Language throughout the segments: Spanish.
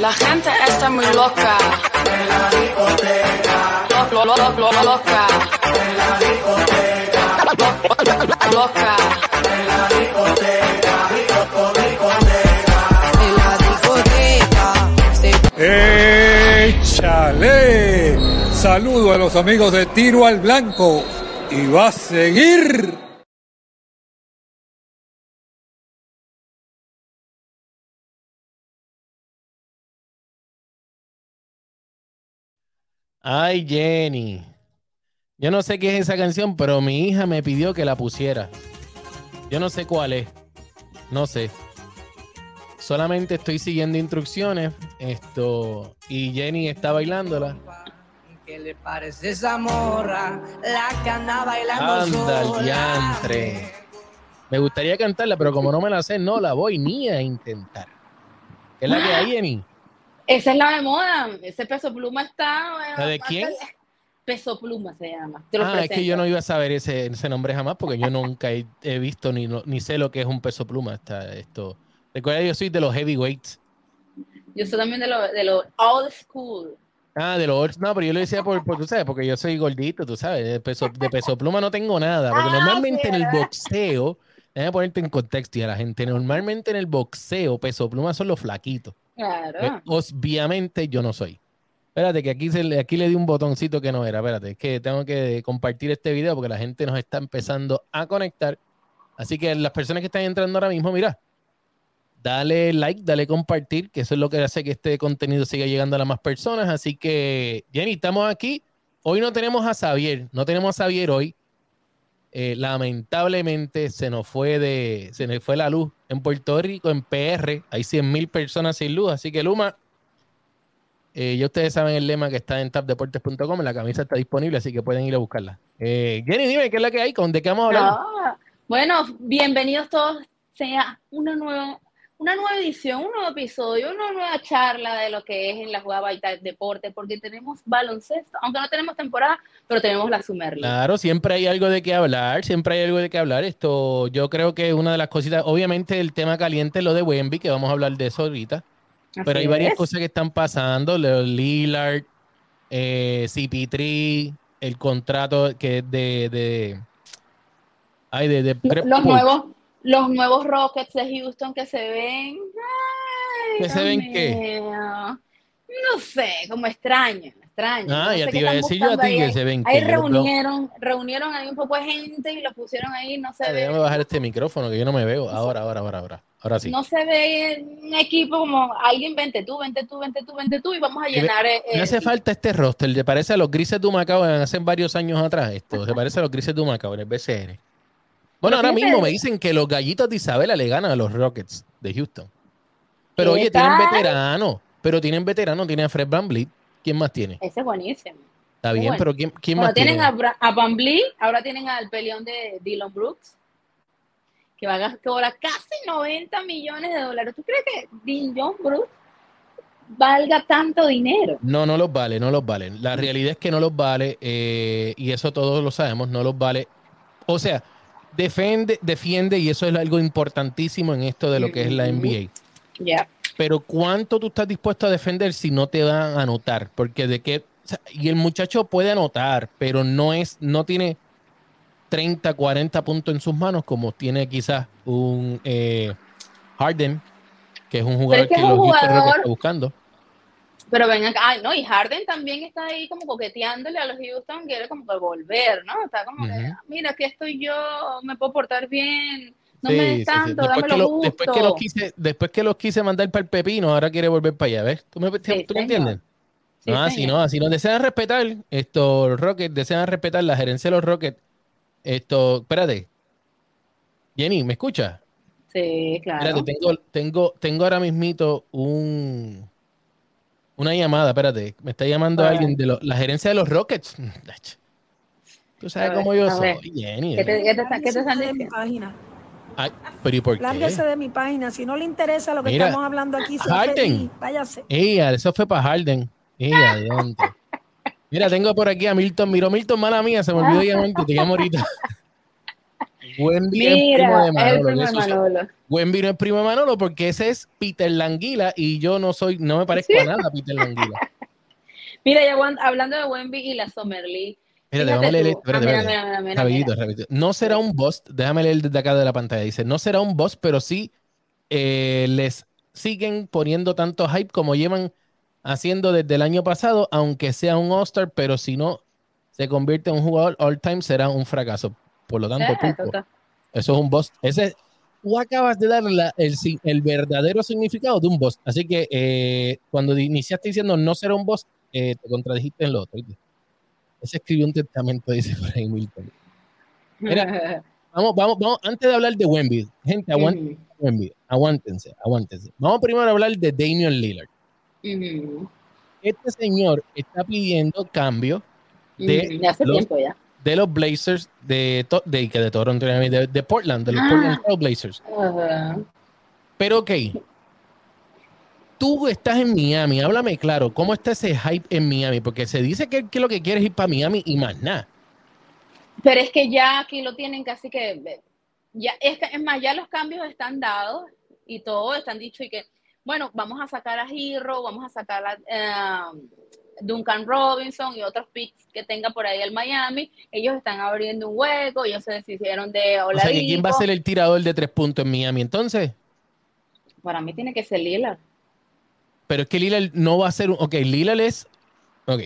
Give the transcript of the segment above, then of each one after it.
La gente está muy loca. En la discoteca. Lo, lo, lo, lo, loca. En la discoteca. Loca. En la discoteca. En la discoteca. Se ¡Échale! Saludo a los amigos de Tiro al Blanco. Y va a seguir. Ay, Jenny. Yo no sé qué es esa canción, pero mi hija me pidió que la pusiera. Yo no sé cuál es. No sé. Solamente estoy siguiendo instrucciones. Esto. Y Jenny está bailándola. ¿Qué le parece esa morra? La que anda bailando Anda, sola. diantre. Me gustaría cantarla, pero como no me la sé, no la voy ni a intentar. ¿Qué es la que hay, Jenny? Esa es la de moda. Ese peso pluma está. bueno, ¿La de quién? Peso pluma se llama. Te lo Ah, es que yo no iba a saber ese, ese nombre jamás porque yo nunca he, he visto ni, no- ni sé lo que es un peso pluma. Está esto. Recuerda, yo soy de los heavyweights. Yo soy también de los de lo old school. Ah, de los old- No, pero yo lo decía por, por, tú sabes, porque yo soy gordito, tú sabes. De peso, de peso pluma no tengo nada. Porque Ah, normalmente sí, en el boxeo, déjame ponerte en contexto y a la gente. Normalmente en el boxeo, peso pluma son los flaquitos. Claro. Eh, Obviamente yo no soy. Espérate, que aquí, se aquí le di un botoncito que no era. Espérate, es que tengo que compartir este video porque la gente nos está empezando a conectar. Así que las personas que están entrando ahora mismo, mira, dale like, dale compartir, que eso es lo que hace que este contenido siga llegando a las más personas. Así que, Jenny, estamos aquí. Hoy no tenemos a Xavier, no tenemos a Xavier hoy. Eh, lamentablemente se nos fue de se nos fue la luz en Puerto Rico, en PR, hay 100 mil personas sin luz, así que Luma, eh, ya ustedes saben el lema que está en tapdeportes.com, la camisa está disponible, así que pueden ir a buscarla. Eh, Jenny, dime, ¿qué es la que hay? ¿Con de qué vamos a hablar? Ah, bueno, bienvenidos todos. Sea una nueva, una nueva edición, un nuevo episodio, una nueva charla de lo que es en la jugada de deporte, porque tenemos baloncesto, aunque no tenemos temporada, pero tenemos la Summer League. Claro, siempre hay algo de qué hablar, siempre hay algo de qué hablar. Esto, yo creo que una de las cositas, obviamente el tema caliente es lo de Wemby, que vamos a hablar de eso ahorita. Pero hay varias cosas que están pasando. Lillard, eh, CP3, el contrato que es de. de ay, de, de los nuevos, los nuevos Rockets de Houston que se ven. ay, ¿Que se ven qué? No sé, como extraño, extraño. Ah, no ya sé te qué iba a decir yo a ti ahí. que se ven Ahí que yo no- reunieron, reunieron ahí un poco de gente y lo pusieron ahí, no se Ay, ve. Déjame bajar este micrófono que yo no me veo. Ahora, ahora, ahora, ahora. Ahora sí. No se ve un equipo como alguien vente tú, vente tú, vente tú, vente tú y vamos a llenar. eh, Me eh, hace falta este roster. ¿Le parece a los grises de Humacao en hace varios años atrás? Esto se parece a los grises de Humacao en el BCN. Bueno, Pero ahora mismo me dicen que los gallitos de Isabela le ganan a los Rockets de Houston. Pero ¿Qué oye, tienen tal? veteranos. Pero tienen veteranos. Tienen a Fred Van Vliet. ¿Quién más tiene? Ese es buenísimo. Está bien, Bueno. pero ¿quién, quién Bueno, más tienen tiene? a, Bra- a Van Vliet, ahora tienen al peleón de Dylan Brooks, que va a cobrar casi 90 millones de dólares. ¿Tú crees que Dylan Brooks valga tanto dinero? No, no los vale, no los vale. La realidad es que no los vale eh, y eso todos lo sabemos, no los vale. O sea, defiende, defiende y eso es algo importantísimo en esto de lo que es la. NBA. Ya. Pero ¿cuánto tú estás dispuesto a defender si no te van a anotar? Porque de qué... o sea, y el muchacho puede anotar, pero no es, no tiene 30, 40 puntos en sus manos como tiene quizás un eh, Harden, que es un jugador es que que, los jugador- está buscando. Pero ven acá, ay, no, y Harden también está ahí como coqueteándole a los Houston, quiere como que volver, ¿no? Está como que, Ujú. mira, aquí estoy yo, me puedo portar bien, no Sí, me sí. Después, que dámelo lo- justo. después que los quise, después que los quise mandar para el pepino, ahora quiere volver para allá, ¿ves? ¿Tú me, ¿tú me entiendes? Sí, no, así no, así no. Desean respetar esto, Rockets, desean respetar la gerencia de los Rockets. Esto, espérate. Jenny, ¿me escuchas? Sí, claro. Espérate, tengo, tengo, tengo ahora mismito un una llamada, espérate. Me está llamando A alguien de lo- la gerencia de los Rockets. Tú sabes ver, cómo yo soy. Jenny. ¿Qué te, qué te, qué te están diciendo? Ay, pero ¿y por qué? Lárguese de mi página. Si no le interesa lo que Mira, estamos hablando aquí, Harden. feliz. Váyase. Ella, eso fue para Harden. Mira, tengo por aquí a Milton. Miro, Milton, mala mía, se me olvidó llamarte, te llamo ahorita. Es primo Mira, de es el Manolo. primo de. Manolo. Es primo de Manolo porque ese es Peter Languila y yo no soy, no me parezco a nada a Peter Languila. Mira, ya hablando de Wemby y la Summer League. Espérate, fíjate vamos a leer espérate, Ah, espérate. mira, Rapidito, rapidito. No será un bust, déjame leer desde acá de la pantalla. Dice, no será un bust, pero sí eh, les siguen poniendo tanto hype como llevan haciendo desde el año pasado, aunque sea un All-Star, pero si no se convierte en un jugador all-time, será un fracaso. Por lo tanto, Eh, eso es un bust. Ese, tú acabas de dar la- el, el verdadero significado de un bust. Así que eh, cuando iniciaste diciendo no será un bust, eh, te contradijiste en lo otro. ¿oíste? Ese escribió un testamento, dice por ahí Milton. Mira, Vamos, vamos, vamos, antes de hablar de Wemby, gente, aguántense, Ujú, Wemby, aguántense, aguántense. Vamos primero a hablar de Damian Lillard. ujú, Este señor está pidiendo cambio de de hace los- ya. de los Blazers de, to- de, que de Toronto, de, de Portland, de los Ah. Portland Trail Blazers. Pero ok, tú estás en Miami, háblame claro, ¿cómo está ese hype en Miami? Porque se dice que, que lo que quiere es ir para Miami y más nada. Pero es que ya aquí lo tienen casi que, ya, es, que- es más, ya los cambios están dados y todo están dicho y que, bueno, vamos a sacar a Hero, vamos a sacar a eh, Duncan Robinson y otros picks que tenga por ahí el Miami. Ellos están abriendo un hueco, ellos se deshicieron de O sea, ¿quién va a ser el tirador de tres puntos en Miami entonces? Para mí tiene que ser Lillard. Pero es que Lillard no va a ser un. Ok, Lillard es. Ok.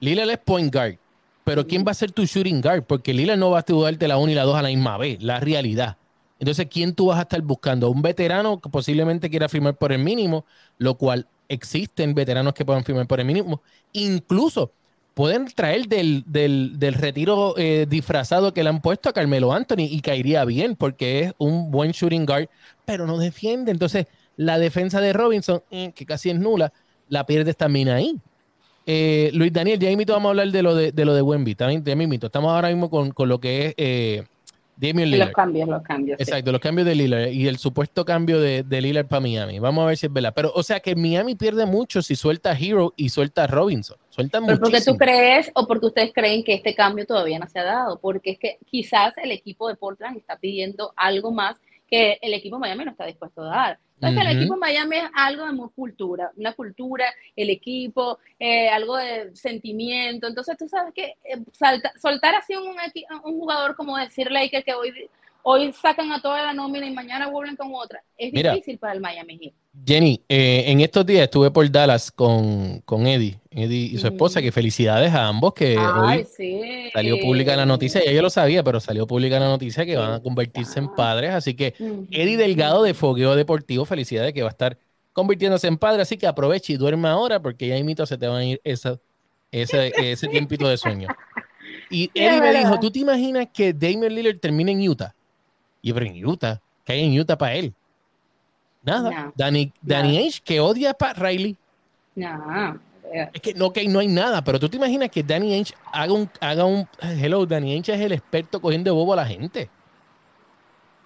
Lillard es point guard. Pero ¿quién va a ser tu shooting guard? Porque Lillard no va a jugarte la 1 y la 2 a la misma vez, la realidad. Entonces, ¿quién tú vas a estar buscando? Un veterano que posiblemente quiera firmar por el mínimo, lo cual existen veteranos que puedan firmar por el mínimo. Incluso pueden traer del, del- del retiro eh, disfrazado que le han puesto a Carmelo Anthony y caería bien porque es un buen shooting guard, pero no defiende. Entonces, la defensa de Robinson, eh, que casi es nula, la pierdes también ahí. Eh, Luis Daniel, ya mismo vamos a hablar de lo de, de lo de Wemby, también de mismo. Estamos ahora mismo con, con lo que es eh, Damian Y Lillard. los cambios, los cambios. sí. Exacto, los cambios de Lillard y el supuesto cambio de, de Lillard para Miami. Vamos a ver si es verdad. Pero, o sea, que Miami pierde mucho si suelta a Hero y suelta a Robinson. Sueltan Pero porque tú crees o porque ustedes creen que este cambio todavía no se ha dado, porque es que quizás el equipo de Portland está pidiendo algo más que el equipo de Miami no está dispuesto a dar. Entonces el Ujú. equipo de Miami es algo de muy cultura, una cultura, el equipo, eh, algo de sentimiento. Entonces tú sabes que eh, salta- soltar así un, un jugador como decirle que, que hoy, hoy sacan a toda la nómina y mañana vuelven con otra, es Mira. difícil para el Miami Heat. Jenny, eh, en estos días estuve por Dallas con, con Eddie, Eddie y su esposa, que felicidades a ambos, que Ay, hoy sí. salió pública la noticia, ya yo lo sabía, pero salió pública la noticia que van a convertirse en padres, así que. Eddie Delgado de Fogueo Deportivo, felicidades que va a estar convirtiéndose en padre, así que aproveche y duerme ahora porque ya imito se te van a ir esa, ese, ese tiempito de sueño. Y Eddie me dijo, ¿tú te imaginas que Damian Lillard termine en Utah? Y pero en Utah, ¿qué hay en Utah para él? Nada. No, Danny, Danny Ainge, que odia a Pat Riley. No, Es que no, que no hay nada, pero tú te imaginas que Danny Ainge haga un, haga un, hello, Danny Ainge es el experto cogiendo de bobo a la gente.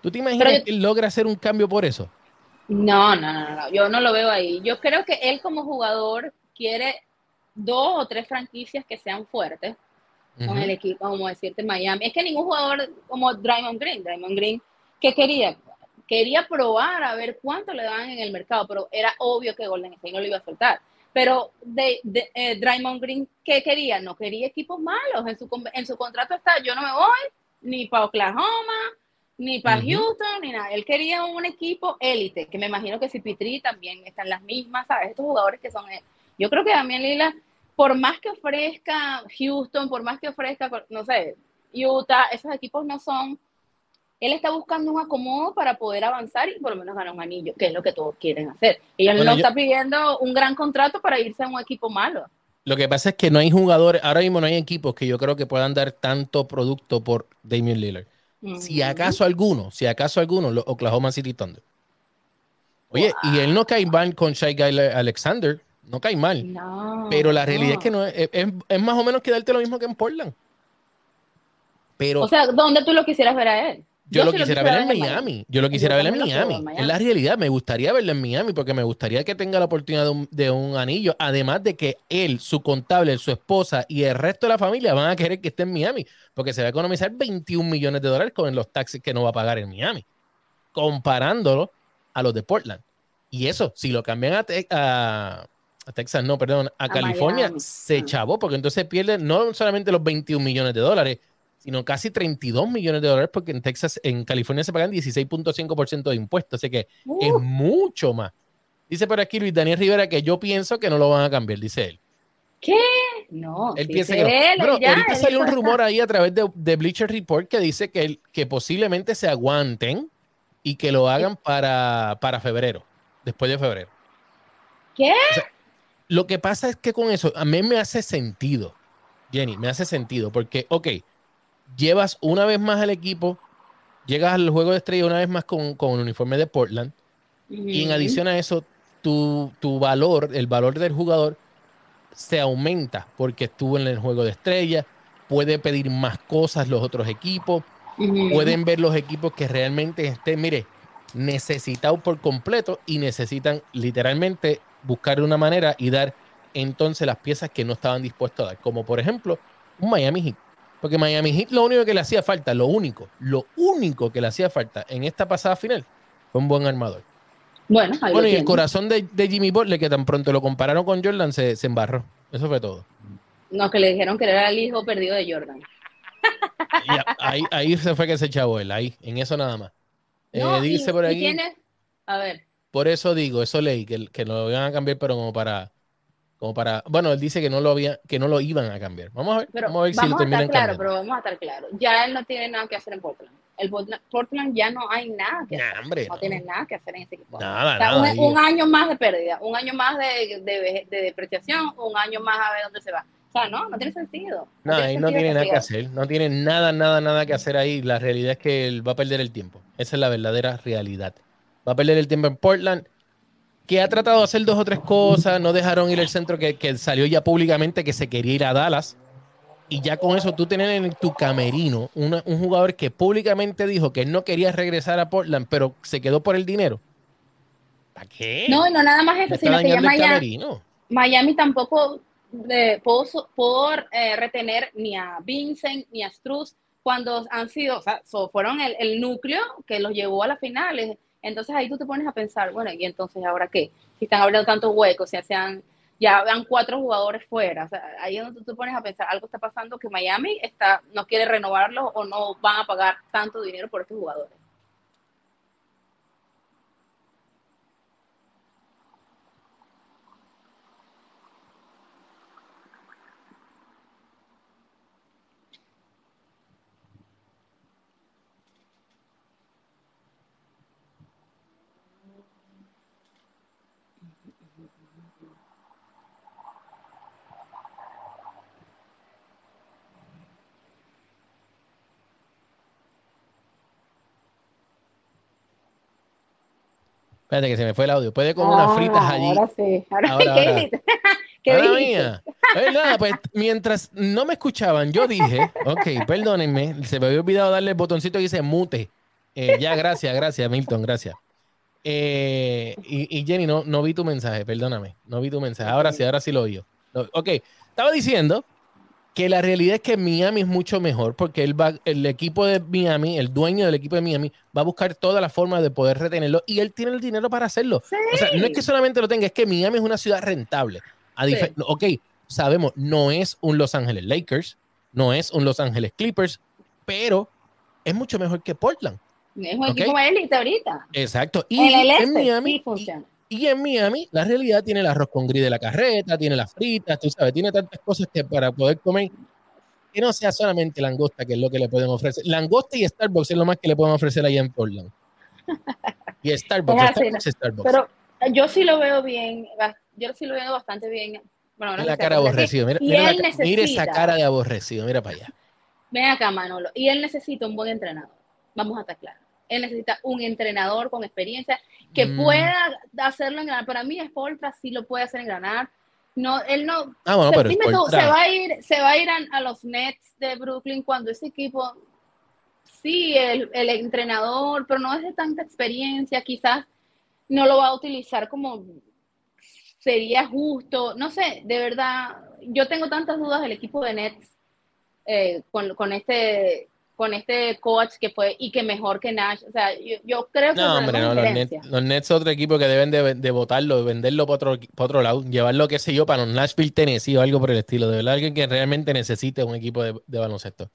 ¿Tú te imaginas Pero que él logra hacer un cambio por eso? No, no, no, no, yo no lo veo ahí. Yo creo que él como jugador quiere dos o tres franquicias que sean fuertes con el equipo, como decirte Miami. Es que ningún jugador como Draymond Green, Draymond Green, ¿qué quería? Quería probar a ver cuánto le daban en el mercado, pero era obvio que Golden State no lo iba a soltar. Pero de, de- eh, Draymond Green, ¿qué quería? No quería equipos malos. En su, en su contrato está, yo no me voy ni para Oklahoma, ni para. Houston, ni nada. Él quería un equipo élite, que me imagino que si Pitri también están las mismas, ¿sabes? Estos jugadores que son... eh, Yo creo que Damián Lila, por más que ofrezca Houston, por más que ofrezca, no sé, Utah, esos equipos no son... Él está buscando un acomodo para poder avanzar y por lo menos ganar un anillo, que es lo que todos quieren hacer. Y él Bueno, no yo- está pidiendo un gran contrato para irse a un equipo malo. Lo que pasa es que no hay jugadores, ahora mismo no hay equipos que yo creo que puedan dar tanto producto por Damian Lillard. Si acaso alguno, si acaso alguno, los Oklahoma City Thunder. Oye, y él no cae mal con Shai Gilgeous Alexander, no cae mal. No, Pero la realidad no. es que no es, es, es más o menos que darte lo mismo que en Portland. Pero O sea, ¿dónde tú lo quisieras ver a él? Yo, Yo lo quisiera ver en Miami. Yo lo Yo quisiera ver en Miami. en Es la realidad. Me gustaría verlo en Miami porque me gustaría que tenga la oportunidad de un, de un anillo. Además de que él, su contable, su esposa y el resto de la familia van a querer que esté en Miami porque se va a economizar 21 millones de dólares con los taxis que no va a pagar en Miami, comparándolo a los de Portland. Y eso, si lo cambian a- a Texas, no, perdón, a, A California, Miami. se Ah. chavó porque entonces pierden no solamente los 21 millones de dólares, sino casi 32 millones de dólares porque en Texas, en California se pagan 16.5% de impuestos, así que es mucho más. Dice por aquí Luis Daniel Rivera que yo pienso que no lo van a cambiar, dice él. no, Él piensa que no. él, Bueno, ya, ahorita salió un rumor ahí a través de, de Bleacher Report que dice que, el- que posiblemente se aguanten y que lo hagan para, para febrero, después de febrero. ¿Qué? O sea, lo que pasa es que con eso a mí me hace sentido, Jenny, me hace sentido, porque, ok, llevas una vez más al equipo, llegas al juego de estrella una vez más con, con el uniforme de Portland, y en adición a eso, tu, tu valor, el valor del jugador, se aumenta porque estuvo en el juego de estrella, puede pedir más cosas los otros equipos, pueden ver los equipos que realmente estén, mire, necesitados por completo y necesitan literalmente buscar una manera y dar entonces las piezas que no estaban dispuestos a dar, como por ejemplo un Miami Heat. Porque Miami Heat lo único que le hacía falta, lo único, lo único que le hacía falta en esta pasada final fue un buen armador. Bueno, ahí lo Bueno, y el corazón de, de Jimmy Butler, que tan pronto lo compararon con Jordan, se, se embarró. Eso fue todo. No, que le dijeron que era el hijo perdido de Jordan. Ahí, ahí se fue que se echó él, ahí, en eso nada más. Eh, No, y- dice por y aquí, tiene- A ver, por eso digo, eso leí, que, que lo iban a cambiar, pero como para, como para, bueno, él dice que no lo había, que no lo iban a cambiar. Vamos a ver, pero vamos a ver si lo terminan claro, cambiando. pero vamos a estar claro. Ya él no tiene nada que hacer en Portland. El Portland, Portland ya no hay nada que hacer. Nah, hombre, No no. tiene nada que hacer en ese equipo. Nada, O sea, nada. un, un año más de pérdida, un año más de, de, de depreciación, un año más a ver dónde se va. O sea, no, no tiene sentido. No, ahí no sentido tiene nada que hacer, no tiene nada, nada, nada que hacer ahí. La realidad es que él va a perder el tiempo. Esa es la verdadera realidad. Va a perder el tiempo en Portland, que ha tratado de hacer dos o tres cosas, no dejaron ir el centro que, que salió ya públicamente que se quería ir a Dallas. Y ya con eso tú tener en tu camerino una- un jugador que públicamente dijo que él no quería regresar a Portland, pero se quedó por el dinero. ¿Para qué? No, no nada más eso, sino que ya Miami, camerino. Miami tampoco eh, por eh, retener ni a Vincent ni a Struz cuando han sido, o sea, so- fueron el, el núcleo que los llevó a las finales. Entonces ahí tú te pones a pensar, bueno, ¿y entonces ahora qué? Si están abriendo tantos huecos, si sean, ya van cuatro jugadores fuera, o sea, ahí es donde tú te pones a pensar, algo está pasando que Miami está, no quiere renovarlos o no van a pagar tanto dinero por estos jugadores. Espérate que se me fue el audio. Puede comer unas fritas Ah, allí. Ahora sí. Ahora, Ahora, ¿qué ahora. ¿Qué dijiste? mía. Pues nada, pues mientras no me escuchaban, yo dije, ok, perdónenme, se me había olvidado darle el botoncito que dice mute. Eh, ya, gracias, gracias, Milton, gracias. Eh, y, y Jenny, no, no vi tu mensaje, perdóname, no vi tu mensaje. Ahora sí, ahora sí lo oí. Ok, estaba diciendo que la realidad es que Miami es mucho mejor porque él va, el equipo de Miami, el dueño del equipo de Miami, va a buscar todas las formas de poder retenerlo y él tiene el dinero para hacerlo. O sea, no es que solamente lo tenga, es que Miami es una ciudad rentable. A Sí. Ok, sabemos, no es un Los Ángeles Lakers, no es un Los Ángeles Clippers, pero es mucho mejor que Portland. Es un Ok. equipo élite ahorita. Exacto. Y en el en este Miami, sí funciona. Y en Miami, la realidad tiene el arroz con gris de la carreta, tiene las fritas, tú sabes, tiene tantas cosas que para poder comer, que no sea solamente langosta, que es lo que le pueden ofrecer. Langosta y Starbucks es lo más que le pueden ofrecer allá en Portland. Y Starbucks, Starbucks, Starbucks. Pero eh, yo sí lo veo bien, yo sí lo veo bastante bien. Bueno, no la cara aborrecido, mira, mira la esa cara de aborrecido, mira para allá. Ven acá, Manolo. Y él necesita un buen entrenador. Vamos a estar claros. Él necesita un entrenador con experiencia que Mm. pueda hacerlo engranar. Para mí, Spoltra sí lo puede hacer engranar. No, él no. Ah, bueno, se, pero tú, se va a ir, se va a ir a, a los Nets de Brooklyn cuando ese equipo sí, el, el entrenador, pero no es de tanta experiencia, quizás no lo va a utilizar como sería justo. No sé, de verdad, yo tengo tantas dudas del equipo de Nets eh, con, con este con este coach que fue y que mejor que Nash. O sea, yo, yo creo que No, hombre, no, los. Nets, los Nets es otro equipo que deben de, de votarlo, de venderlo para otro, para otro lado, llevarlo, qué sé yo, para un Nashville, Tennessee o algo por el estilo. De verdad, alguien que realmente necesite un equipo de, de baloncesto.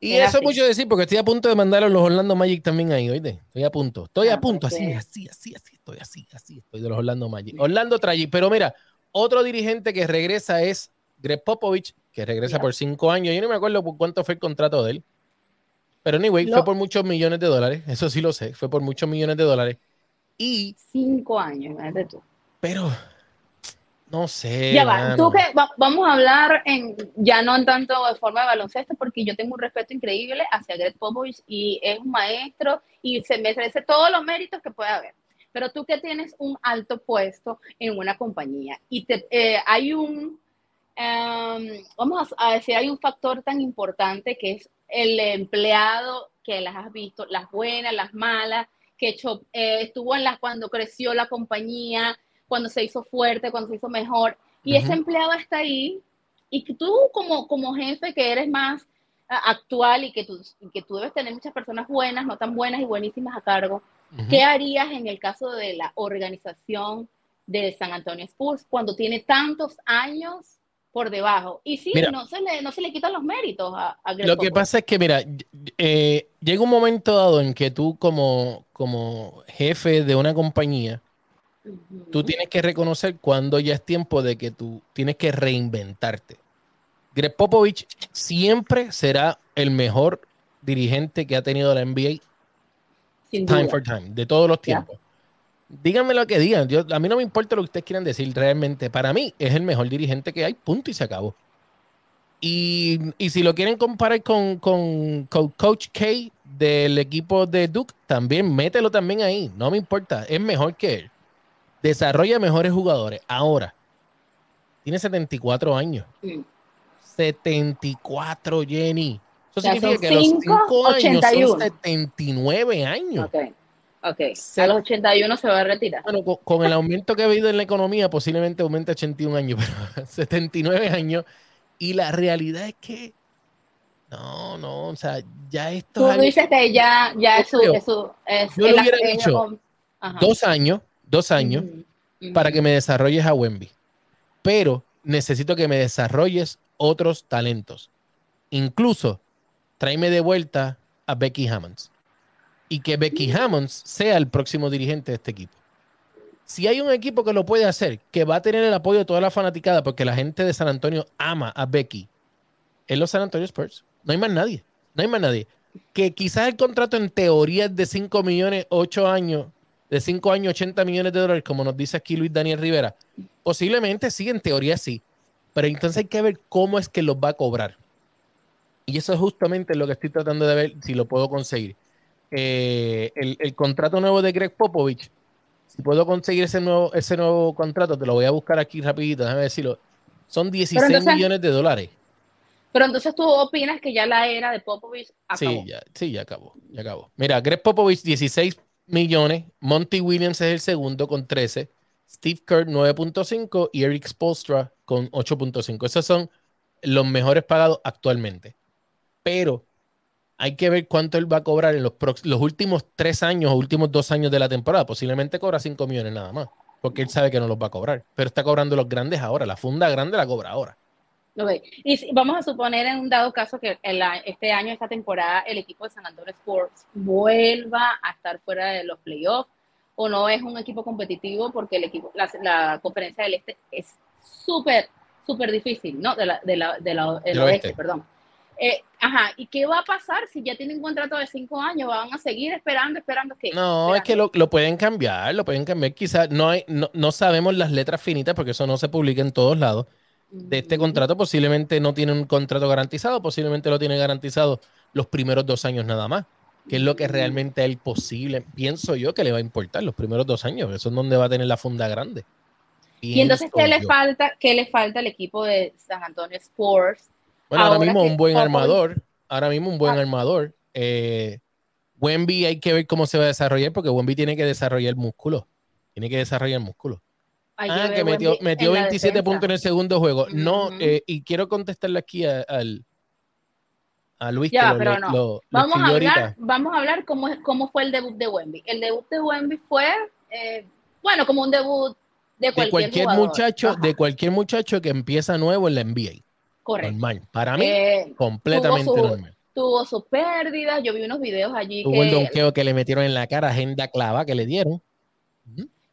Y Es eso es mucho decir, porque estoy a punto de mandar a los Orlando Magic también ahí, oíste. Estoy a punto. Estoy Ah, a punto, así, así, así, así, estoy así, así, estoy de los Orlando Magic. Orlando Tragic, pero mira, otro dirigente que regresa es Greg Popovich, que regresa por cinco años. Yo no me acuerdo por cuánto fue el contrato de él. Pero anyway, Lo- fue por muchos millones de dólares. Eso sí lo sé. Fue por muchos millones de dólares. Y, Cinco años, imagínate tú. pero, no sé. Ya va, tú que va- vamos a hablar en, ya no en tanto de forma de baloncesto, porque yo tengo un respeto increíble hacia Greg Popovich y es un maestro y se merece todos los méritos que puede haber. Pero tú que tienes un alto puesto en una compañía y te, eh, hay un, em, vamos a decir, hay un factor tan importante que es el empleado que las has visto, las buenas, las malas, que hecho, eh, estuvo en las cuando creció la compañía, cuando se hizo fuerte, cuando se hizo mejor, y ese empleado está ahí, y tú como, como jefe que eres más actual y que, tú, y que tú debes tener muchas personas buenas, no tan buenas y buenísimas a cargo. ¿qué harías en el caso de la organización de San Antonio Spurs cuando tiene tantos años por debajo? Y sí, Mira. no, se le, no se le quitan los méritos a, a Lo que pasa es que, mira, eh, llega un momento dado en que tú como, como jefe de una compañía, tú tienes que reconocer cuando ya es tiempo de que tú tienes que reinventarte. Greg Popovich siempre será el mejor dirigente que ha tenido la NBA Sin time duda. for time, de todos los tiempos. Díganme lo que digan. Yo, a mí no me importa lo que ustedes quieran decir realmente. Para mí es el mejor dirigente que hay, punto y se acabó. Y, y si lo quieren comparar con, con, con Coach K del equipo de Duke, también mételo también ahí. No me importa. Es mejor que él. Desarrolla mejores jugadores. Ahora, tiene 74 años. Mm. 74, Jenny. Eso significa que los cinco, 5 años 81. son 79 años. Ok, ok. Se- A los 81 se va a retirar. Bueno, con, con el aumento que ha habido en la economía, posiblemente aumente a 81 años, pero 79 años. Y la realidad es que no, no, o sea, ya esto Tú dices que ya, ya es su, es su- es- Yo le hubiera dicho Ajá. dos años, dos años, Ujú, ujú. para que me desarrolles a Wemby. Pero necesito que me desarrolles otros talentos. Incluso tráeme de vuelta a Becky Hammonds. Y que Becky Hammonds sea el próximo dirigente de este equipo. Si hay un equipo que lo puede hacer, que va a tener el apoyo de toda la fanaticada, porque la gente de San Antonio ama a Becky, es los San Antonio Spurs. No hay más nadie. No hay más nadie. Que quizás el contrato en teoría es de 5 millones, 8 años, de 5 años, 80 millones de dólares, como nos dice aquí Luis Daniel Rivera. Posiblemente sí, en teoría sí. Pero entonces hay que ver cómo es que los va a cobrar. Y eso es justamente lo que estoy tratando de ver si lo puedo conseguir. Eh, el, el contrato nuevo de Greg Popovich, si puedo conseguir ese nuevo, ese nuevo contrato, te lo voy a buscar aquí rapidito, déjame decirlo. Son 16 entonces- millones de dólares. Pero entonces tú opinas que ya la era de Popovich acabó. Sí, ya, sí, ya acabó, ya acabó. Mira, Greg Popovich 16 millones, Monty Williams es el segundo con 13, Steve Kerr 9.5 y Eric Spolstra con 8.5. Esos son los mejores pagados actualmente. Pero hay que ver cuánto él va a cobrar en los, los últimos tres años o últimos dos años de la temporada. Posiblemente cobra 5 millones nada más, porque él sabe que no los va a cobrar. Pero está cobrando los grandes ahora, la funda grande la cobra ahora. Ok. Y si- vamos a suponer en un dado caso que el este año, esta temporada, el equipo de San Antonio Sports vuelva a estar fuera de los playoffs o no es un equipo competitivo porque el equipo, la, la conferencia del este es súper, súper difícil, ¿no? De la, de la, de la- Del oeste, oeste. perdón. Eh, ajá, ¿y qué va a pasar si ya tienen un contrato de cinco años? ¿Van a seguir esperando, esperando qué? No, es que lo, lo pueden cambiar, lo pueden cambiar. Quizás no, hay, no, no sabemos las letras finitas porque eso no se publica en todos lados. De este Ujú. contrato posiblemente no tiene un contrato garantizado, posiblemente lo tiene garantizado los primeros dos años nada más, que es lo que realmente a él posible, pienso yo que le va a importar los primeros dos años, eso es donde va a tener la funda grande. Y entonces, ¿qué Pienso le falta? ¿Qué le falta al equipo de San Antonio Sports? Bueno, ahora, ahora mismo un buen armador, ahora mismo un buen Ah. armador, Eh, Wemby hay que ver cómo se va a desarrollar porque Wemby tiene que desarrollar músculo. Tiene que desarrollar músculo. Hay Ah, que metió, metió en la 27 defensa. puntos en el segundo juego. No, eh, y quiero contestarle aquí a, al, a Luis Ya, que lo, pero lo- no. lo- lo Vamos a hablar, ahorita. vamos a hablar cómo, cómo fue el debut de Wemby. El debut de Wemby fue, eh, bueno, como un debut de De cualquier, muchacho, Ajá, de cualquier muchacho que empieza nuevo en la NBA. Correcto. Normal. Para mí, Eh, completamente tuvo su- normal. tuvo sus pérdidas, yo vi unos videos allí el que, donqueo que le metieron en la cara, agenda clava que le dieron.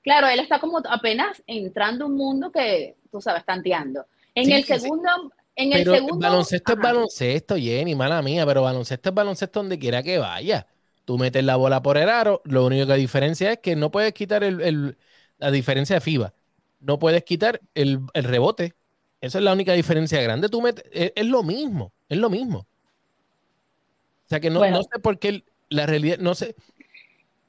Claro, él está como apenas entrando a un mundo que, tú sabes, tanteando. En Sí, el sí. segundo, en el segundo, baloncesto es ajá, baloncesto, Jenny, mala mía, pero baloncesto es baloncesto donde quiera que vaya. Tú metes la bola por el aro, lo único que diferencia es que no puedes quitar el, el- la diferencia de FIBA. No puedes quitar el, el rebote. Esa es la única diferencia grande. Tú metes, es, es lo mismo, es lo mismo. O sea que no, Bueno. no sé por qué la realidad, no sé,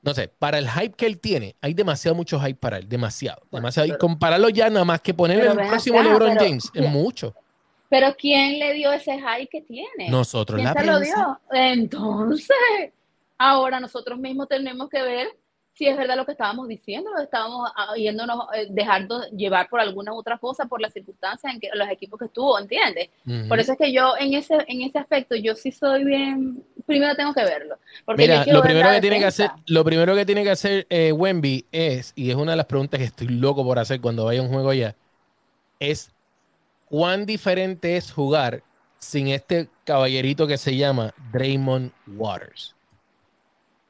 no sé, para el hype que él tiene, hay demasiado mucho hype para él, demasiado, demasiado. y compararlo ya nada más que ponerle el próximo acá, LeBron pero- James, es mucho. pero ¿quién le dio ese high que tiene? Nosotros, ¿Quién la se lo dio? Entonces, ahora nosotros mismos tenemos que ver si es verdad lo que estábamos diciendo, o estábamos ah, yéndonos, eh, dejando llevar por alguna otra cosa, por las circunstancias en que los equipos que estuvo, ¿entiendes? Por eso es que yo en ese, en ese aspecto, yo sí soy bien, primero tengo que verlo. Porque Mira, lo primero que tiene que hacer, lo primero que tiene que hacer eh, Wemby es, y es una de las preguntas que estoy loco por hacer cuando vaya a un juego allá, es cuán diferente es jugar sin este caballerito que se llama Draymond Waters.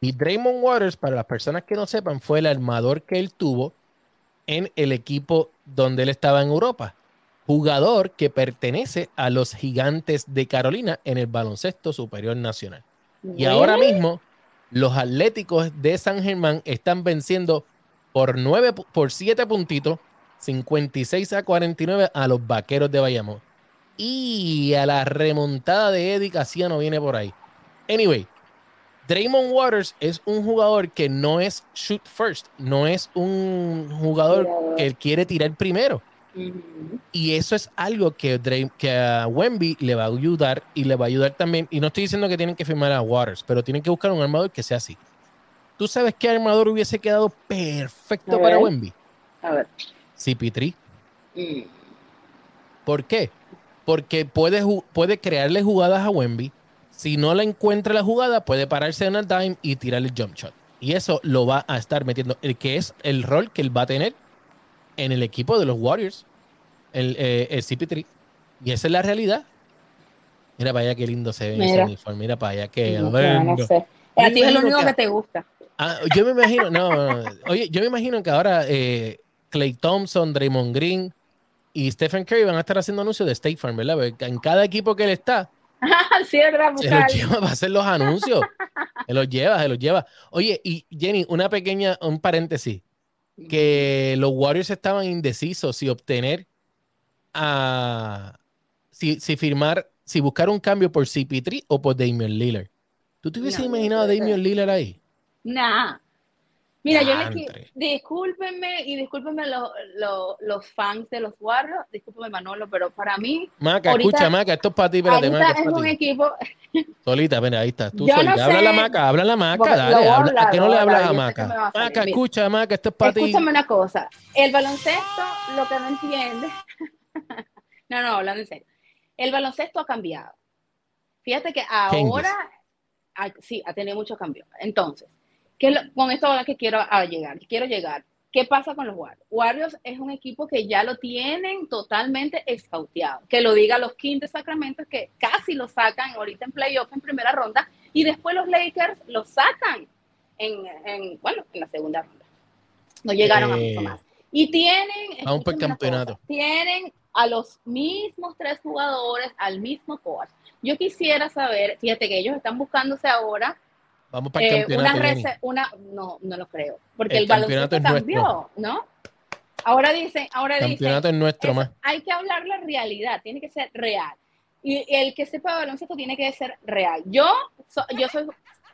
Y Draymond Waters, para las personas que no sepan, fue el armador que él tuvo en el equipo donde él estaba en Europa. Jugador que pertenece a los gigantes de Carolina en el baloncesto superior nacional. Y ahora mismo, los Atléticos de San Germán están venciendo por, nueve, pu- por 7 puntitos, 56 a 49 a los Vaqueros de Bayamón. Y a la remontada de Eddie Casiano viene por ahí. Anyway, Draymond Waters es un jugador que no es shoot first, no es un jugador que quiere tirar primero. Y eso es algo que, Dray- que a Wemby le va a ayudar y le va a ayudar también. Y no estoy diciendo que tienen que firmar a Waters, pero tienen que buscar un armador que sea así. ¿Tú sabes qué armador hubiese quedado perfecto para. Wemby? A ver. CP3. Mm. ¿Por qué? Porque puede, puede crearle jugadas a Wemby. Si no la encuentra la jugada, puede pararse en el dime y tirar el jump shot. Y eso lo va a estar metiendo, el que es el rol que él va a tener en el equipo de los Warriors, el, eh, el CP3. Y esa es la realidad. Mira para allá qué lindo se ve ese Mira. uniforme. Mira para allá qué No, no sé. A ti es lo único que- que te gusta. Ah, yo me imagino, no, no, no. oye, yo me imagino que ahora eh, Clay Thompson, Draymond Green y Stephen Curry van a estar haciendo anuncios de State Farm, ¿verdad? Porque en cada equipo que él está, sí, es verdad, se los buscar. lleva para hacer los anuncios. se los lleva, se los lleva. Oye, y Jenny, una pequeña, un paréntesis, que los Warriors estaban indecisos si obtener a, si, si firmar, si buscar un cambio por CP3 o por Damian Lillard. ¿Tú te hubieses No, imaginado a Damian Lillard ahí? Nah. Mira, yo le qui- Diantre. discúlpenme y discúlpenme los, los, los fans de los Warriors, discúlpenme Manolo, pero para mí, Maca, Ahorita- escucha, Maca, esto es para ti, espérate, Maca, es es un ti. equipo, Solita, mira, ahí está. Tú Yo no solita. habla sé. la Maca, habla la Maca, dale. habla- hablar, ¿A qué no le hablas a Maca? a. Maca, Mira. escucha, Maca, esto es para ti. escúchame una cosa, el baloncesto, lo que no entiende, no, no, hablando en serio, el baloncesto ha cambiado. Fíjate que ahora, ah, sí, ha tenido muchos cambios. Entonces, ¿qué es lo- con esto a que quiero a llegar, que quiero llegar. ¿Qué pasa con los Warriors? Warriors es un equipo que ya lo tienen totalmente escauteado. Que lo diga los Kings de Sacramento, que casi lo sacan ahorita en playoff en primera ronda, y después los Lakers lo sacan en, en, bueno, en la segunda ronda. No llegaron a Eh, mucho más. Y tienen, escúchame una campeonato. tienen a los mismos tres jugadores, al mismo coach. Yo quisiera saber, fíjate que ellos están buscándose ahora Vamos para el eh, campeonato, una, una no, no lo creo, porque El el, baloncesto nuestro. cambió, ¿no? Ahora dicen, ahora El dicen, campeonato es nuestro es- más. hay que hablar la realidad, tiene que ser real. Y el que sepa de baloncesto tiene que ser real. Yo, so- yo soy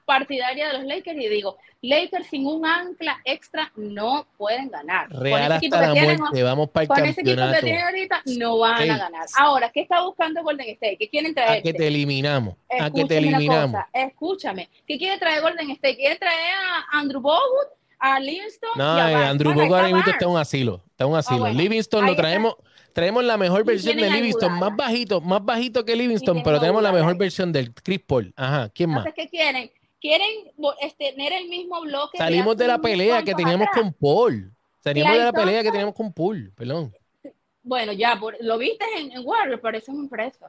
partidaria de los Lakers y digo, Lakers sin un ancla extra no pueden ganar. Con Real equipo hasta la tienen, muerte. Vamos para el con ese equipo que campeonato. tienen ahorita no van Ey. a ganar. Ahora, ¿qué está buscando Golden State? ¿Qué quieren A traer? que te eliminamos. A que te Escúchame eliminamos. cosa, escúchame. ¿Qué quiere traer Golden State? ¿Quiere traer a Andrew Bogut, a Livingston? No, y a eh? Andrew Bogut ahora está mismo está en un asilo. Está en un asilo. bueno, Livingston lo está. traemos. Traemos la mejor versión de Livingston, más bajito, más bajito que Livingston, pero tenemos la mejor versión del Chris Paul. Ajá, ¿quién más? Entonces, ¿qué quieren? Quieren este, tener el mismo bloque. Salimos de la pelea que teníamos atrás. con Paul. Salimos de la pelea que teníamos con Paul, perdón. Bueno, ya, por- lo viste en, en Warriors, parece un preso.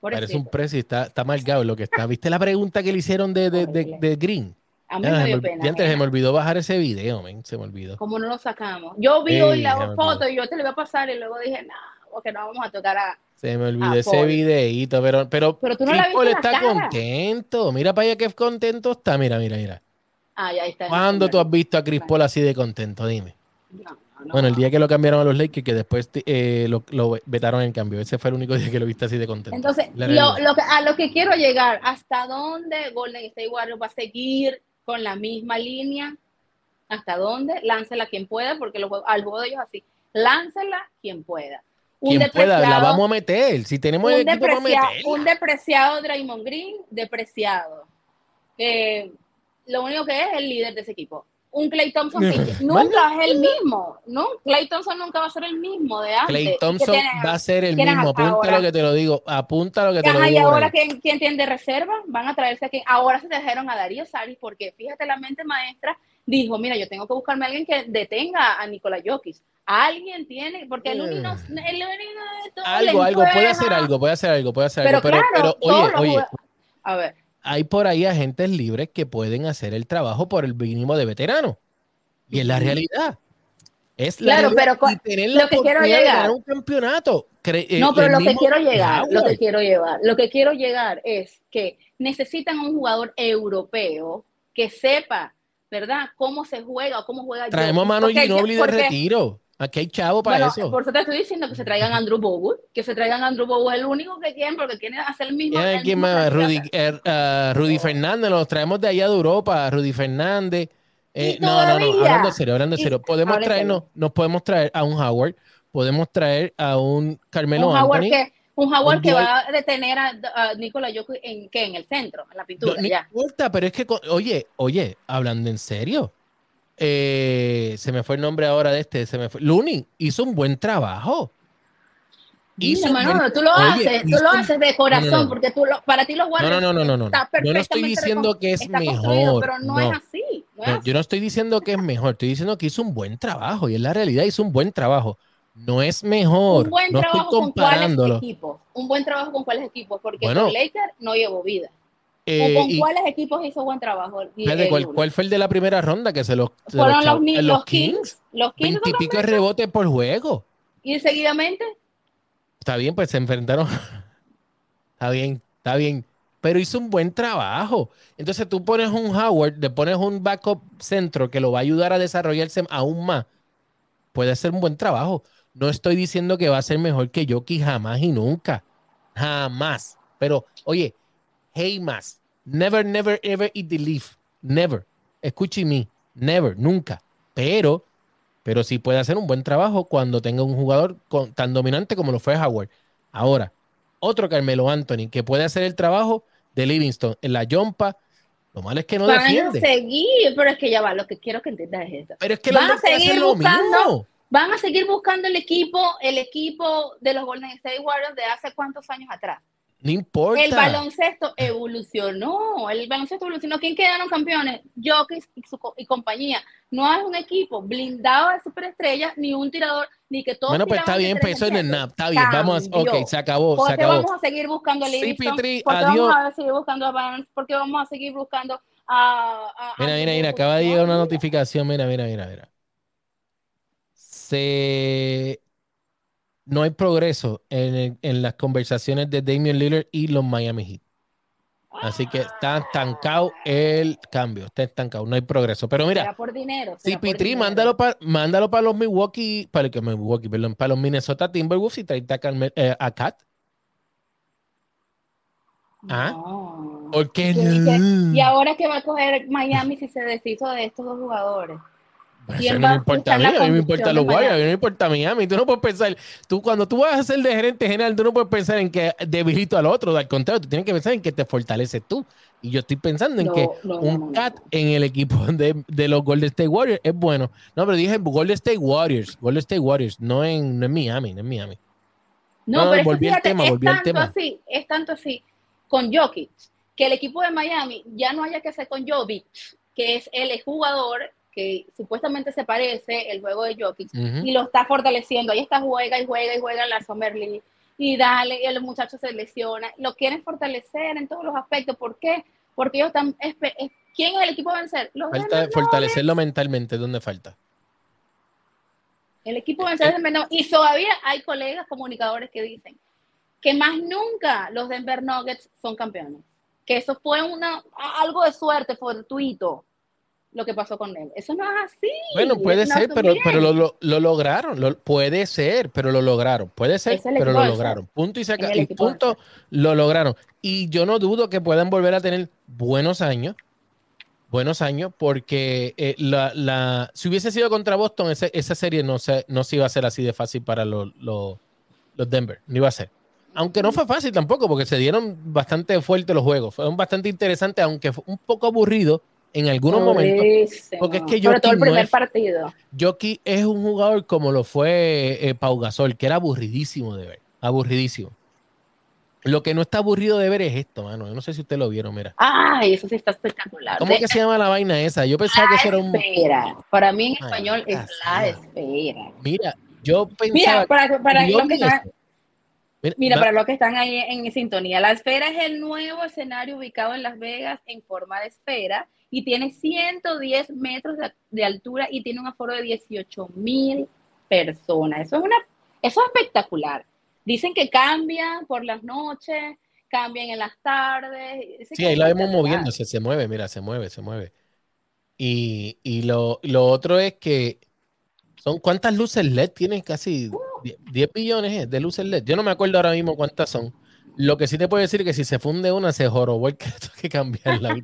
Parece un precio y está, está marcado lo que está. ¿Viste la pregunta que le hicieron de, de, de- Green? A mí Ya, me se dio me, pena. ya antes se me olvidó bajar ese video, se me olvidó. Como no lo sacamos. Yo vi hoy la foto y yo te lo iba a pasar y luego dije, no, porque no vamos a tocar a. Se me olvidó ese Paul. videíto, pero, pero, Pero tú no Chris la viste Paul la está cara. contento. Mira para allá qué contento está. Mira, mira, mira. Ah, ya está. ¿Cuándo tú has visto a Chris Paul así de contento? Dime. No, no, no. Bueno, el día que lo cambiaron a los Lakers, que después eh, lo, lo vetaron en cambio. Ese fue el único día que lo viste así de contento. Entonces, lo, lo que, a lo que quiero llegar, ¿hasta dónde Golden State Warriors va a seguir con la misma línea? ¿Hasta dónde? Láncela quien pueda, porque al juego de ellos así. Láncela quien pueda. Un Quien pueda, la depreciado- vamos a meter. Si tenemos un, equipo para deprecia- meterla. un depreciado Draymond Green, depreciado. Eh, lo único que es el líder de ese equipo. Un Clay Thompson que nunca es el mismo. No, Clay Thompson nunca va a ser el mismo de antes. Clay ¿Y Thompson tienen? va a ser el mismo. Apunta lo que te lo digo. Apunta lo que te lo y digo. por ahora. ¿quién, quién tiene de reserva? Van a traerse a quien. Ahora se trajeron a Darío Saris porque fíjate, la mente maestra dijo: Mira, yo tengo que buscarme a alguien que detenga a Nikola Jokic. Alguien tiene, porque el único, el único de todo Eh. Algo, algo, puede hacer algo, puede hacer algo, puede hacer Pero algo. Pero, claro, pero, oye, oye, A ver, hay por ahí agentes libres que pueden hacer el trabajo por el mínimo de veterano. Y es la realidad. Es la Claro, realidad. pero Y tener lo que quiero de llegar- ganar un campeonato. Cre- eh, No, pero lo que quiero llegar, lo que quiero llevar, lo que quiero llegar es que necesitan un jugador europeo que sepa, ¿verdad? Cómo se juega o cómo juega. Traemos a Jokic. Manu Porque- Ginobili de porque- retiro. Aquí hay chavo para bueno, eso. Por eso te estoy diciendo que se traigan a Andrew Bogut, que se traigan a Andrew Bogut, es el único que quieren porque quieren hacer el mismo. ¿Quién, el quién mismo más? Rudy, eh, ah, Rudy Fernández, los traemos de allá de Europa, Rudy Fernández. Eh, no, no, no, hablando serio, hablando serio. Podemos traernos, nos podemos traer a un Howard, podemos traer a un Carmelo un Howard Anthony. que, un un que va a detener a, a Nikola Jokic en, ¿qué? en el centro, en la pintura, no ya. importa, pero es que, oye, oye, hablando en serio, eh, se me fue el nombre ahora de este, se me fue. Looney hizo un buen trabajo. Hizo un Manolo, buen- tú lo oye, haces, tú hizo lo un- haces de corazón, no, no. porque tú lo, para ti los No, Warriors no, no, no, no, no. Yo no estoy diciendo que es mejor. pero no, no. es así. No es No, así. yo no estoy diciendo que es mejor, estoy diciendo que hizo un buen trabajo y en la realidad hizo un buen trabajo. No es mejor, un buen no estoy trabajo con cuáles comparándolo. equipos. Un buen trabajo con cuáles equipos, porque Bueno. con Lakers no llevó vida. Eh, ¿O con y- cuáles equipos hizo buen trabajo? el- espérate, el ¿cuál, cuál fue el de la primera ronda que se los, se Fueron los los, los Kings. Los Kings rebotes por juego. y seguidamente Está bien, pues se enfrentaron. está bien, está bien. Pero hizo un buen trabajo. Entonces tú pones un Howard, le pones un backup centro que lo va a ayudar a desarrollarse aún más. Puede ser un buen trabajo. No estoy diciendo que va a ser mejor que Jokic jamás y nunca. Jamás. Pero, oye, hey más. Never, never, ever eat the leaf. Never. Escuche me. Never, nunca. Pero, pero sí puede hacer un buen trabajo cuando tenga un jugador con- tan dominante como lo fue Howard. Ahora, otro Carmelo Anthony que puede hacer el trabajo de Livingston en la jumpa. Lo malo es que no van a defiende. seguir, pero es que ya va, lo que quiero que entiendas es esto. Pero es que van los a seguir hacer lo buscando- mismo. Van a seguir buscando el equipo, el equipo de los Golden State Warriors de hace cuántos años atrás. No importa. El baloncesto evolucionó, el baloncesto evolucionó. ¿Quién quedaron campeones? Jokic y, su co- y compañía. No es un equipo blindado de superestrellas, ni un tirador, ni que todos Bueno, pues está bien, eso no es 3 nada. Está bien, vamos a. Ok, se acabó, se ¿Por qué acabó. vamos a seguir buscando a Livingston? CP3, ¿Por qué adiós. vamos a seguir buscando a Barnes? ¿Por qué vamos a seguir buscando a... a- Mira, mira, mira, acaba de llegar una notificación. Mira, mira, mira, mira. Se... No hay progreso en, el- en las conversaciones de Damian Lillard y los Miami Heat. Así que está estancado el cambio. Está estancado, no hay progreso. Pero mira, por dinero. CP3, dinero. mándalo para mándalo para los Milwaukee, para, que Milwaukee, perdón, para los Minnesota Timberwolves y trae a, Carmel- eh, a. ¿Ah? No. ¿Por qué no? ¿Y ahora qué va a coger Miami si se deshizo de estos dos jugadores? ¿Quién eso no me importa a mí, a mí me importa los Warriors, a mí me importa Miami. Tú no puedes pensar, tú cuando tú vas a ser de gerente general, tú no puedes pensar en que debilito al otro, al contrario, tú tienes que pensar en que te fortaleces tú. Y yo estoy pensando en No, que no, un cat en el equipo de, de los Golden State Warriors es bueno. No, pero dije Golden State Warriors, Golden State Warriors, no en, no en Miami, no en Miami. No, pero volví al tema, volví al tanto tema. así, es tanto así con Jokic, que el equipo de Miami ya no haya que hacer con Jovic, que es el jugador que supuestamente se parece el juego de Jokic, y lo está fortaleciendo. Ahí está, juega y juega y juega en la Summer League. Y dale, y el muchacho se lesiona. Lo quieren fortalecer en todos los aspectos. ¿Por qué? Porque ellos están. es- ¿Quién es el equipo a vencer? Los Falta Denver fortalecerlo mentalmente, ¿dónde falta? El equipo a vencer Denver Nuggets. Y todavía hay colegas comunicadores que dicen que más nunca los Denver Nuggets son campeones. Que eso fue una, algo de suerte fortuito lo que pasó con él. Eso no es así. Bueno, puede ser, pero, pero lo, lo- lo lograron. lo- puede ser, pero lo lograron. Puede ser, pero lo lograron. Punto y se Y punto, lo lograron. Y yo no dudo que puedan volver a tener buenos años. Buenos años, porque eh, la, la- si hubiese sido contra Boston, ese- esa serie no se, no se iba a ser así de fácil para los, los, los Denver. No iba a ser. Aunque no fue fácil tampoco, porque se dieron bastante fuertes los juegos. Fueron bastante interesantes, aunque fue un poco aburrido en algunos momentos. Porque es que Sobre todo el no primer es- partido. Jockey es un jugador como lo fue eh, Pau Gasol, que era aburridísimo de ver. Aburridísimo. Lo que no está aburrido de ver es esto, mano. Yo no sé si ustedes lo vieron, mira. Ay, eso sí está espectacular. ¿Cómo De- que se llama la vaina esa? Yo pensaba que eso era un. espera. Para mí en Ay, español es la espera. Mira, yo pensaba. Mira, para, para yo los que. Mira, mira, para los que están ahí en sintonía, la esfera es el nuevo escenario ubicado en Las Vegas en forma de esfera y tiene 110 metros de, de altura y tiene un aforo de 18 mil personas. Eso es una, eso es espectacular. Dicen que cambia por las noches, cambian en las tardes. Dicen Sí, ahí la vemos moviéndose, se mueve, mira, se mueve, se mueve. Y, y lo, lo otro es que son cuántas luces LED tienen casi 10 10 billones de luces LED. Yo no me acuerdo ahora mismo cuántas son. Lo que sí te puedo decir es que si se funde una, se jorobó el que le toque cambiarla.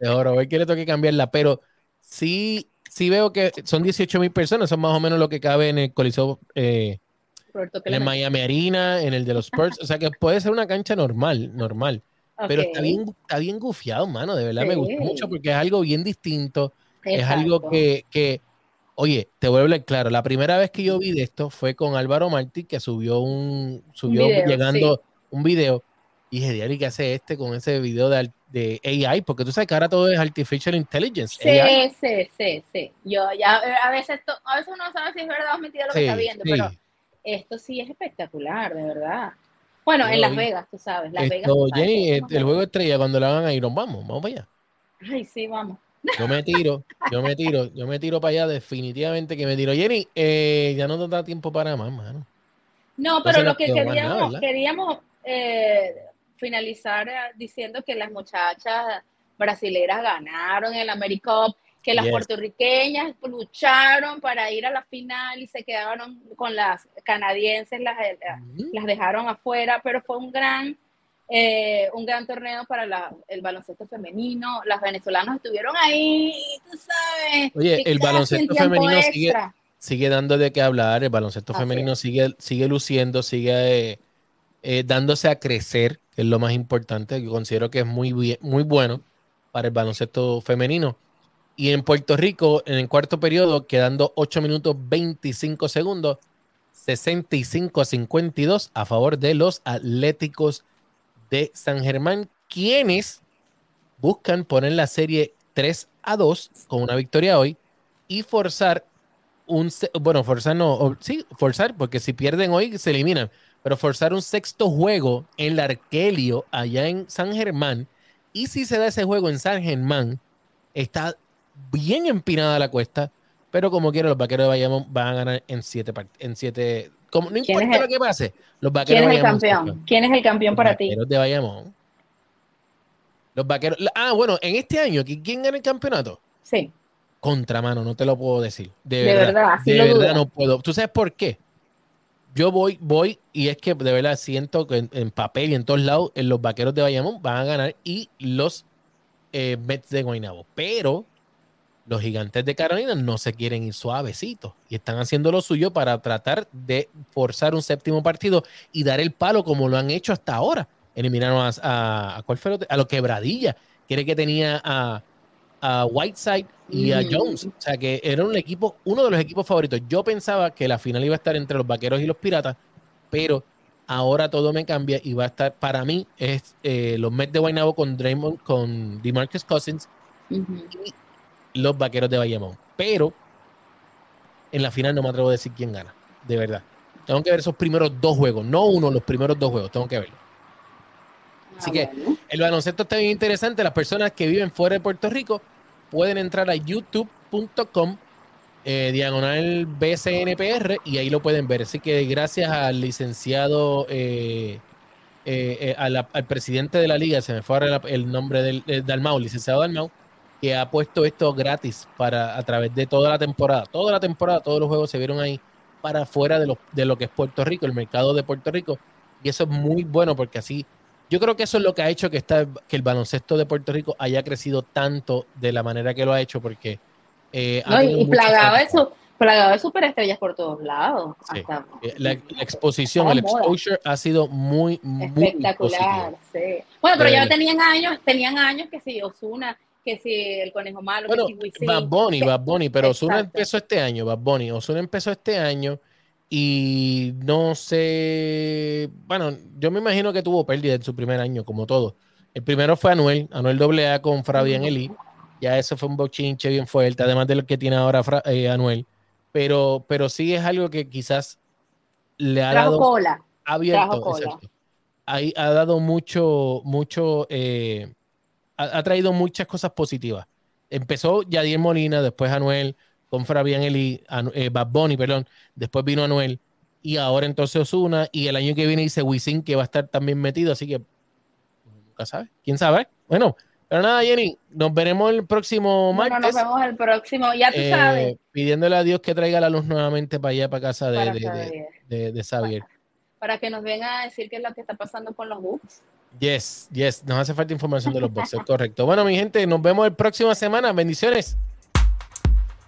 se jorobó el que le toque cambiarla. Pero sí, sí veo que son 18 mil personas, son más o menos lo que cabe en el Coliseo, eh, Roberto, ¿qué en el? Miami Arena, en el de los Spurs. O sea que puede ser una cancha normal, normal. Pero está bien, está bien gufiado, mano. De verdad me gustó Sí. mucho porque es algo bien distinto. Es exacto. algo que, que, oye, te voy a hablar claro. La primera vez que yo vi de esto fue con Álvaro Martí, que subió un, subió video, llegando un video. Y dije, Diary, ¿qué hace este con ese video de, de AI? Porque tú sabes que ahora todo es Artificial Intelligence. AI. Sí, sí, sí, sí. Yo ya a veces, to- a veces uno no sabe si es verdad o mentira lo que está viendo, sí. pero esto sí es espectacular, de verdad. Bueno, Yo en Las vi. Vegas, tú sabes, Las Vegas. Esto, tú sabes Jenny, el, el juego estrella, cuando le hagan a Iron, vamos, vamos para allá. Ay, sí, vamos. Yo me tiro, yo me tiro, yo me tiro para allá, definitivamente que me tiro. Jenny, eh, ya no nos da tiempo para más, mano. No, pero lo que queríamos, queríamos eh, finalizar eh, diciendo que las muchachas brasileras ganaron el AmeriCup, que las Yes. puertorriqueñas lucharon para ir a la final y se quedaron con las canadienses, las, eh, las dejaron afuera, pero fue un gran, eh, un gran torneo para la- el baloncesto femenino. Las venezolanas estuvieron ahí, tú sabes. Oye, el baloncesto femenino sigue- sigue dando de qué hablar, el baloncesto Así femenino sigue, sigue luciendo, sigue eh, eh, dándose a crecer, que es lo más importante, que considero que es muy, bien- muy bueno para el baloncesto femenino. Y en Puerto Rico, en el cuarto periodo, quedando 8 minutos 25 segundos, 65 a 52 a favor de los Atléticos de San Germán, quienes buscan poner la serie 3 a 2 con una victoria hoy y forzar un, bueno, forzar no, sí, forzar, porque si pierden hoy se eliminan, pero forzar un sexto juego en la Arkelio, allá en San Germán, y si se da ese juego en San Germán, está bien empinada la cuesta, pero como quiera, los vaqueros de Bayamón van a ganar en siete, en siete, como, no ¿Quién importa lo el- que pase, los vaqueros ¿Quién es el campeón? ¿Quién es el campeón los para ti? vaqueros de Bayamón. Los vaqueros. Ah, bueno, en este año, ¿qui- ¿quién gana el campeonato? Sí. Contramano, no te lo puedo decir. De, De verdad. de verdad no puedo. ¿Tú sabes por qué? Yo voy, voy, y es que de verdad siento que en, papel y en todos lados, los vaqueros de Bayamón van a ganar y los eh, Mets de Guaynabo. Pero los gigantes de Carolina no se quieren ir suavecitos y están haciendo lo suyo para tratar de forzar un séptimo partido y dar el palo como lo han hecho hasta ahora. Eliminaron a, a, a ¿cuál fue el a los quebradillas, que era que tenía a, a Whiteside y a Mm. Jones. O sea que era un equipo, uno de los equipos favoritos. Yo pensaba que la final iba a estar entre los vaqueros y los piratas, pero ahora todo me cambia y va a estar, para mí, es eh, los Mets de Guaynabo con Draymond, con DeMarcus Cousins y los vaqueros de Bayamón. Pero en la final no me atrevo a decir quién gana, de verdad. Tengo que ver esos primeros dos juegos, no uno, los primeros dos juegos, tengo que verlo. Así Ah, que bueno. el baloncesto está bien interesante. Las personas que viven fuera de Puerto Rico pueden entrar a youtube.com eh, diagonal BCNPR y ahí lo pueden ver. Así que gracias al licenciado, eh, eh, la- al presidente de la liga, se me fue ahora el nombre del Dalmau, licenciado Dalmau, que ha puesto esto gratis para a través de toda la temporada. Toda la temporada, todos los juegos se vieron ahí para fuera de lo, de lo que es Puerto Rico, el mercado de Puerto Rico. Y eso es muy bueno porque así yo creo que eso es lo que ha hecho que, está, que el baloncesto de Puerto Rico haya crecido tanto de la manera que lo ha hecho, porque. eh, No, y, plagado su, plagado de superestrellas por todos lados. Sí. Hasta Eh, La, la exposición, el exposure ha sido muy, muy espectacular. Sí. Bueno, pero De ya tenían años, tenían años que si Osuna, que si el conejo malo, Bueno, que si Bad Bunny, Bad Bunny, pero Exacto. empezó este año, Bad Bunny. Ozuna empezó este año y no sé, bueno, yo me imagino que tuvo pérdida en su primer año, como todo. El primero fue Anuel, Anuel AA con Fabián Eli. Ya eso fue un bochinche bien fuerte, además de lo que tiene ahora Fra- eh, Anuel. Pero, pero sí es algo que quizás le ha trajo dado cola. ha abierto, cola. Ahí ha dado mucho, mucho, eh, ha, ha traído muchas cosas positivas. Empezó Yadier Molina, después Anuel, con Fabián Eli, eh, Bad Bunny, perdón, después vino Anuel, y ahora entonces Osuna, y el año que viene dice Wisin que va a estar también metido, así que nunca sabe, quién sabe. Bueno, pero nada, Jenny, nos veremos el próximo Bueno, martes. nos vemos el próximo. Ya tú eh, sabes. pidiéndole a Dios que traiga la luz nuevamente para allá, para casa de, para, de, Xavier. para que nos vengan a decir qué es lo que está pasando con los books. Yes, yes, nos hace falta información de los boxers, correcto. Bueno, mi gente, nos vemos el próxima semana. Bendiciones.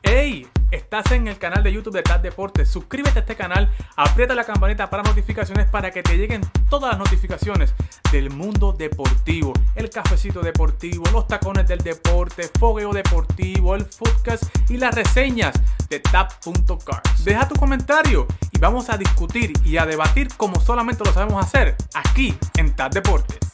¡Hey! Estás en el canal de YouTube de TAD Deportes. Suscríbete a este canal, aprieta la campanita para notificaciones para que te lleguen todas las notificaciones del mundo deportivo. El cafecito deportivo, los tacones del deporte, fogueo deportivo, el footcast y las reseñas de TAP.cars. Deja tu comentario y vamos a discutir y a debatir como solamente lo sabemos hacer aquí en TAD Deportes.